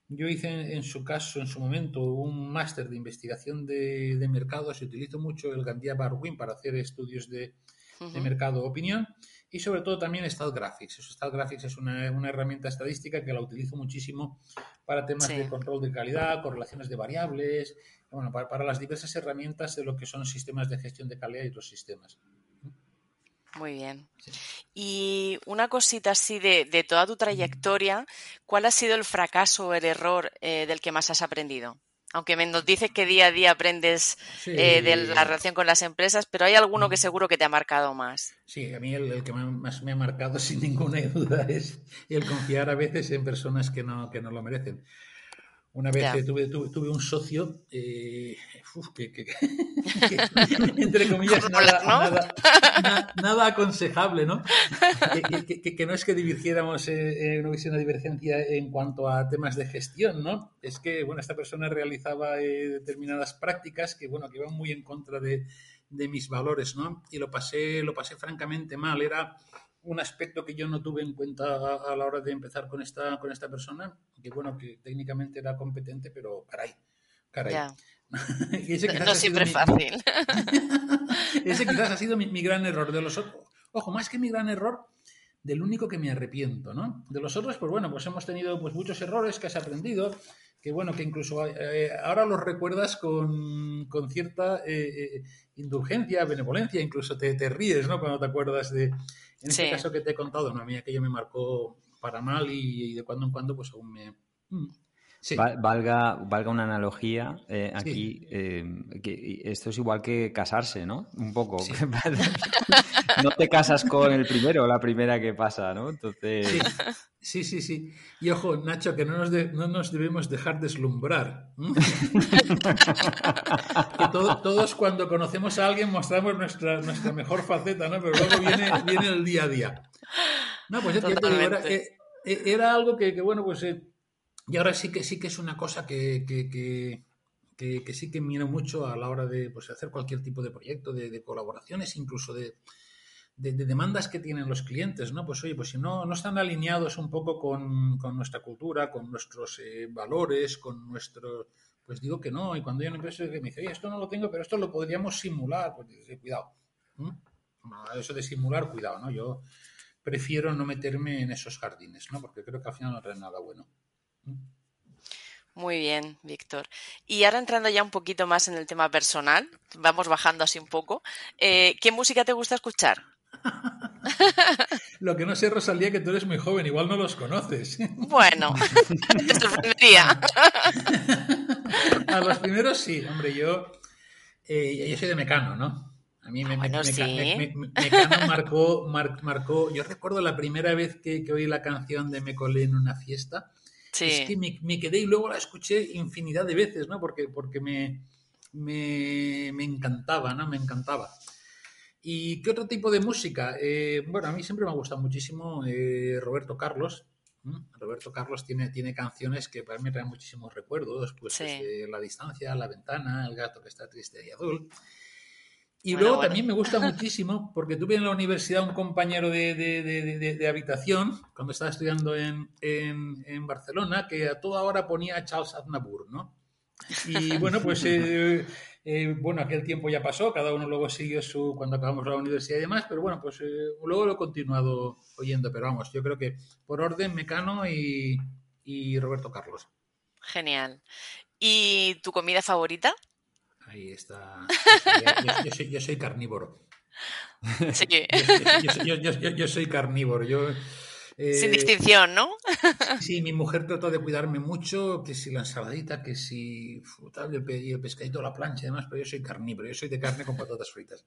D: yo hice en, su caso, en su momento, un máster de investigación de, de mercados y utilizo mucho el Gandia Barwin para hacer estudios de, de mercado opinión y sobre todo también StatGraphics. StatGraphics es una, una, herramienta estadística que la utilizo muchísimo para temas de control de calidad, correlaciones de variables, bueno, para, las diversas herramientas de lo que son sistemas de gestión de calidad y otros sistemas.
C: Muy bien. Y una cosita así de, de, toda tu trayectoria, ¿cuál ha sido el fracaso o el error eh, del que más has aprendido? Aunque me nos dices que día a día aprendes eh, de la relación con las empresas, pero hay alguno que seguro que te ha marcado más.
D: Sí, a mí el, que más me ha marcado sin ninguna duda es el confiar a veces en personas que no, que no lo merecen. Una vez tuve, tuve, un socio eh, que, entre comillas, nada, aconsejable, ¿no? que, no es que divirtiéramos eh, en una visión de divergencia en cuanto a temas de gestión, ¿no? Es que, bueno, esta persona realizaba eh, determinadas prácticas que, bueno, que iban muy en contra de, de mis valores, ¿no? Y lo pasé, lo pasé francamente mal. Era un aspecto que yo no tuve en cuenta a, la hora de empezar con esta, con esta persona, que bueno, que técnicamente era competente, pero caray, caray.
C: no siempre es fácil.
D: ese quizás ha sido mi, gran error. De los, ojo, más que mi gran error, del único que me arrepiento, ¿no? De los otros, pues bueno, pues hemos tenido pues muchos errores que has aprendido, que bueno, que incluso eh, ahora los recuerdas con, cierta eh, eh, indulgencia, benevolencia, incluso te, te, ríes, ¿no? Cuando te acuerdas de, en este caso que te he contado, ¿no? A mí aquello me marcó para mal y, de cuando en cuando pues aún me...
B: Valga, valga una analogía eh, aquí, eh, que esto es igual que casarse, ¿no? Un poco. no te casas con el primero o la primera que pasa, ¿no? Entonces...
D: Sí, sí, sí. Y ojo, Nacho, que no nos, no nos debemos dejar deslumbrar. que todos cuando conocemos a alguien mostramos nuestra, nuestra mejor faceta, ¿no? Pero luego viene, viene el día a día. No, pues ya, te digo, era, eh, era, algo que, que bueno, pues y ahora sí que sí que es una cosa que, que, sí que miro mucho a la hora de pues, hacer cualquier tipo de proyecto, de, colaboraciones, incluso de, demandas que tienen los clientes, ¿no? Pues oye, pues si no, no están alineados un poco con, nuestra cultura, con nuestros eh, valores, con nuestro... Pues digo que no, y cuando hay una empresa que me dice, oye, esto no lo tengo, pero esto lo podríamos simular, pues cuidado. Eso de simular, cuidado, ¿no? Yo prefiero no meterme en esos jardines, ¿no? Porque creo que al final no trae nada bueno.
C: Muy bien, Víctor. Y ahora entrando ya un poquito más en el tema personal, vamos bajando así un poco. Eh, ¿Qué música te gusta escuchar?
D: Lo que no sé, Rosalía, que tú eres muy joven, igual no los conoces.
C: Bueno, te sorprendería.
D: A los primeros sí, hombre, yo, eh, yo soy de Mecano, ¿no? A mí me, Mecano marcó, marcó, yo recuerdo la primera vez que, que oí la canción de Me colé en una fiesta, es que me, quedé y luego la escuché infinidad de veces, ¿no? Porque, porque me, me, encantaba, ¿no? Me encantaba. ¿Y qué otro tipo de música? Eh, bueno, a mí siempre me ha gustado muchísimo eh, Roberto Carlos. Roberto Carlos tiene, tiene canciones que para mí me traen muchísimos recuerdos, pues La distancia, La ventana, El gato que está triste y azul. Y luego también me gusta muchísimo, porque tuve en la universidad un compañero de, de, de, habitación, cuando estaba estudiando en, en, en, Barcelona, que a toda hora ponía a Charles Aznavour, ¿no? Y bueno, pues eh, eh, bueno, aquel tiempo ya pasó, cada uno luego siguió su, cuando acabamos la universidad y demás, pero bueno, pues eh, luego lo he continuado oyendo, pero vamos, yo creo que por orden Mecano y, y Roberto Carlos.
C: Genial. ¿Y tu comida favorita?
D: Ahí está. Yo, soy, carnívoro.
C: Sí.
D: Yo, soy carnívoro. Yo,
C: eh, Sin distinción, ¿no?
D: Sí, mi mujer trata de cuidarme mucho, que si la ensaladita, que si y el pescadito a la plancha y demás, pero yo soy carnívoro, yo soy de carne con patatas fritas.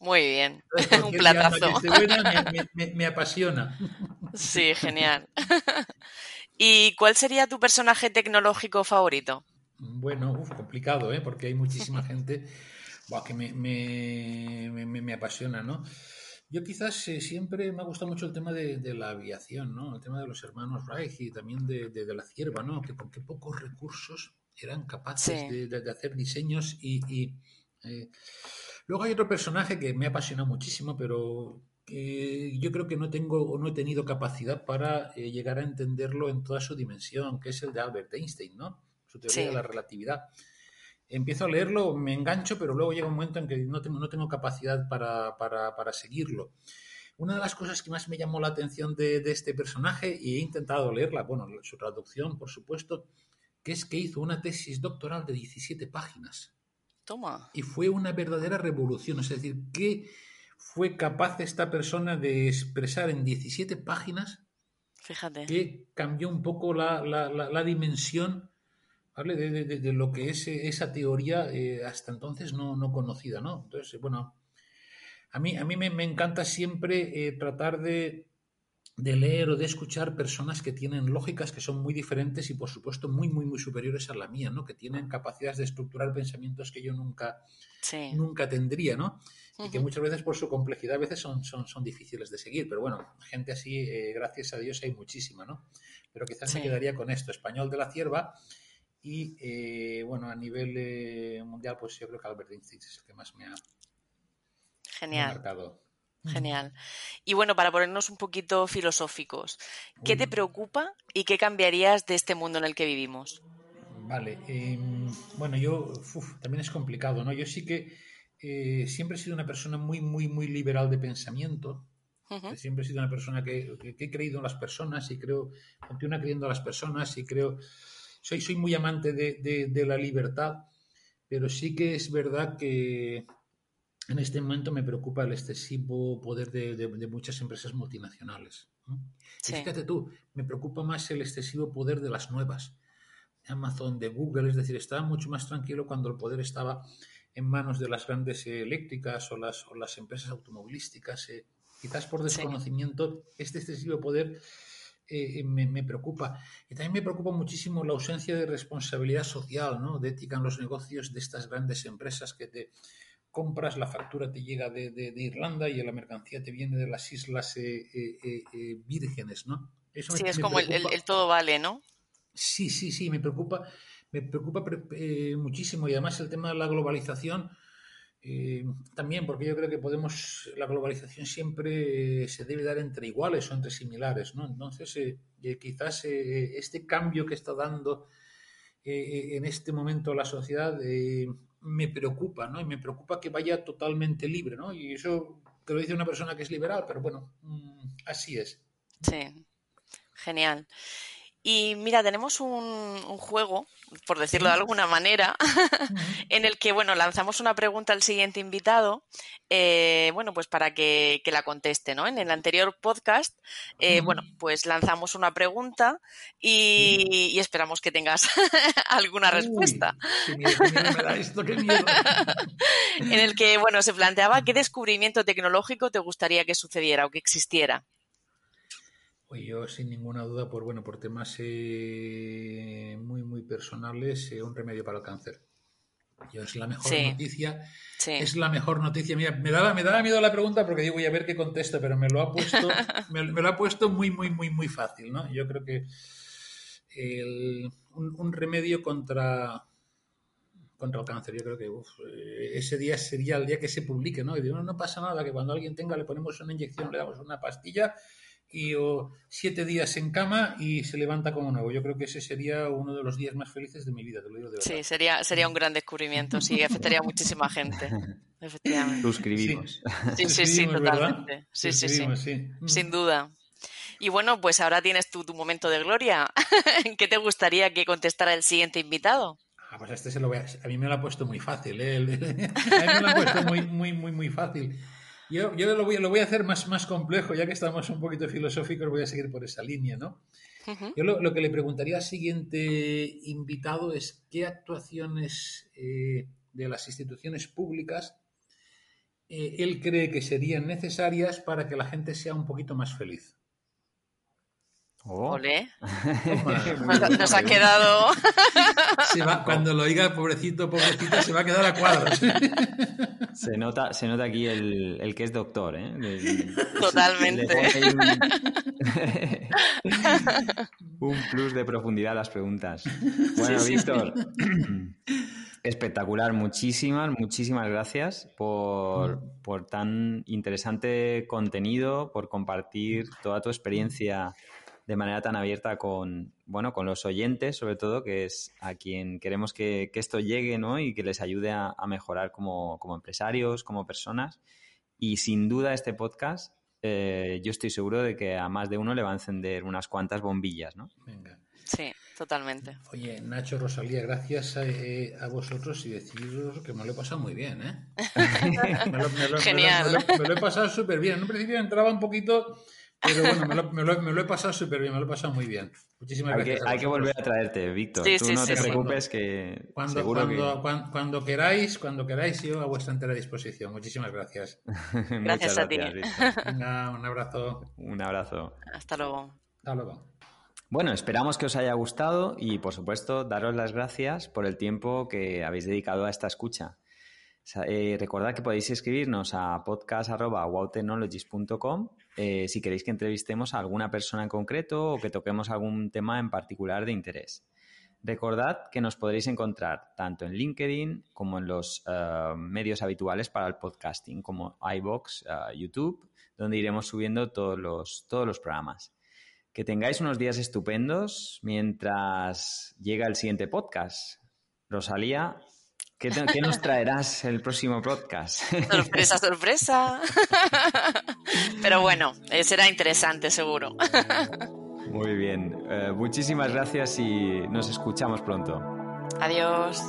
C: Muy bien, un platazo.
D: me, apasiona.
C: Sí, genial. ¿Y cuál sería tu personaje tecnológico favorito?
D: Bueno, complicado, ¿eh? porque hay muchísima gente que me, me, me, apasiona, ¿no? Yo quizás eh, siempre me ha gustado mucho el tema de, la aviación, ¿no? El tema de los hermanos Reich y también de, de, la cierva, ¿no? Que con qué pocos recursos eran capaces de, hacer diseños y... Eh, luego hay otro personaje que me apasiona muchísimo, pero que yo creo que no tengo o no he tenido capacidad para eh, llegar a entenderlo en toda su dimensión, que es el de Albert Einstein, ¿no? Su teoría de la relatividad. Empiezo a leerlo, me engancho, pero luego llega un momento en que no tengo, no tengo capacidad para, seguirlo. Una de las cosas que más me llamó la atención de, este personaje, y he intentado leerla, bueno, su traducción, por supuesto, que es que hizo una tesis doctoral de 17 páginas.
C: Toma.
D: Y fue una verdadera revolución. Es decir, que fue capaz esta persona de expresar en 17 páginas
C: Fíjate.
D: que cambió un poco la, la, la dimensión de, lo que es eh, esa teoría eh, hasta entonces no, no, conocida, ¿no? Entonces, bueno, a mí, a mí me, encanta siempre eh, tratar de, de, leer o de escuchar personas que tienen lógicas que son muy diferentes y, por supuesto, muy, muy, muy superiores a la mía, ¿no? Que tienen capacidades de estructurar pensamientos que yo nunca, nunca tendría, ¿no? Y que muchas veces por su complejidad a veces son, son, son difíciles de seguir. Pero bueno, gente así, gracias a Dios, hay muchísima, ¿no? Pero quizás me quedaría con esto, Español de la Cierva, y eh, bueno, a nivel eh, mundial, pues yo creo que Albert Einstein es el que más me ha,
C: Genial. Genial. Y bueno, para ponernos un poquito filosóficos, ¿qué te preocupa y qué cambiarías de este mundo en el que vivimos?
D: Vale, em, bueno, yo también es complicado, ¿no? Yo sí que eh, siempre he sido una persona muy, muy, muy liberal de pensamiento. Siempre he sido una persona que, he creído en las personas y creo, continúo creyendo en las personas y creo, soy, soy muy amante de, la libertad, pero sí que es verdad que en este momento me preocupa el excesivo poder de, muchas empresas multinacionales. fíjate tú, me preocupa más el excesivo poder de las nuevas, de Amazon, de Google, es decir, estaba mucho más tranquilo cuando el poder estaba en manos de las grandes eléctricas o las, o las empresas automovilísticas. Eh, quizás por desconocimiento, este excesivo poder eh, me, preocupa. Y también me preocupa muchísimo la ausencia de responsabilidad social, ¿no? de ética en los negocios de estas grandes empresas que te compras, la factura te llega de, Irlanda y la mercancía te viene de las islas eh, vírgenes. ¿no?
C: sí, es como el, todo vale, ¿no?
D: Sí, sí, sí, me preocupa me preocupa eh, muchísimo y además el tema de la globalización eh, también porque yo creo que podemos la globalización siempre se debe dar entre iguales o entre similares no entonces eh, quizás este cambio que está dando en este momento la sociedad me preocupa no y me preocupa que vaya totalmente libre no y eso te lo dice una persona que es liberal pero bueno mm, así es.
C: Sí genial. Y mira, tenemos un, juego, por decirlo de alguna manera, en el que, bueno, lanzamos una pregunta al siguiente invitado, eh, bueno, pues para que, la conteste, ¿no? En el anterior podcast, eh, bueno, pues lanzamos una pregunta y, esperamos que tengas alguna respuesta. en el que, bueno, se planteaba qué descubrimiento tecnológico te gustaría que sucediera o que existiera.
D: Pues yo sin ninguna duda, por bueno, por temas eh, muy muy personales, eh, un remedio para el cáncer. Yo es la mejor noticia. Es la mejor noticia. Mira, me daba, me daba miedo la pregunta porque digo, voy a ver qué contesto, pero me lo ha puesto, me, lo ha puesto muy, muy, muy, muy fácil, ¿no? Yo creo que un, remedio contra contra el cáncer. Yo creo que eh, ese día sería el día que se publique, ¿no? Y digo, no, no pasa nada, que cuando alguien tenga le ponemos una inyección, le damos una pastilla y o siete días en cama y se levanta como nuevo. Yo creo que ese sería uno de los días más felices de mi vida, te lo digo de verdad.
C: Sí, sería, sería un gran descubrimiento, sí, afectaría a muchísima gente. Efectivamente.
B: Suscribimos.
C: Sí, sí, sí, totalmente. Sí, sí, sí, Sin duda. Y bueno, pues ahora tienes tu, tu momento de gloria. ¿Qué te gustaría que contestara el siguiente invitado?
D: Ah, pues este se lo voy a... a mí me lo ha puesto muy fácil, ¿eh? a mí me lo ha puesto muy, muy, muy, muy fácil. Yo, lo, voy, lo voy a hacer más, más complejo, ya que estamos un poquito filosóficos, voy a seguir por esa línea, ¿no? Yo lo, que le preguntaría al siguiente invitado es qué actuaciones eh, de las instituciones públicas eh, él cree que serían necesarias para que la gente sea un poquito más feliz.
C: Oh. Nos ha quedado.
D: cuando lo oiga, pobrecito, pobrecito, se va a quedar a cuadros.
B: Se nota, se nota aquí el, que es doctor, ¿eh?
C: Totalmente.
B: un, plus de profundidad a las preguntas. Bueno, Víctor, espectacular. Muchísimas, muchísimas gracias por, por tan interesante contenido, por compartir toda tu experiencia de manera tan abierta con, bueno, con los oyentes, sobre todo, que es a quien queremos que, esto llegue, ¿no? Y que les ayude a, mejorar como, empresarios, como personas. Y sin duda este podcast, eh, yo estoy seguro de que a más de uno le va a encender unas cuantas bombillas, ¿no? Venga.
C: Sí, totalmente.
D: Oye, Nacho, Rosalía, gracias a, eh, vosotros y deciros que me lo he pasado muy bien, ¿eh?
C: Genial.
D: Me lo, he pasado súper bien. En un principio entraba un poquito pero bueno, me lo, he pasado súper bien, me lo he pasado muy bien. Muchísimas
B: hay
D: gracias.
B: Que, hay que volver a traerte, Víctor. Tú no te preocupes que
D: cuando,
B: seguro
D: cuando, queráis, cuando queráis, yo a vuestra entera disposición. Muchísimas gracias.
C: gracias a ti.
D: Venga, un abrazo.
B: Un abrazo.
C: Hasta luego.
D: Hasta luego.
B: Bueno, esperamos que os haya gustado y, por supuesto, daros las gracias por el tiempo que habéis dedicado a esta escucha. Eh, recordad que podéis escribirnos a podcast.wowtechnologies.com eh, si queréis que entrevistemos a alguna persona en concreto o que toquemos algún tema en particular de interés. Recordad que nos podréis encontrar tanto en LinkedIn como en los eh, medios habituales para el podcasting, como iBox, YouTube, donde iremos subiendo todos los, todos los programas. Que tengáis unos días estupendos mientras llega el siguiente podcast. Rosalía, ¿Qué, ¿Qué, nos traerás el próximo podcast?
C: Sorpresa, sorpresa. Pero bueno, eh, será interesante seguro.
B: Muy bien. Eh, muchísimas gracias y nos escuchamos pronto.
C: Adiós.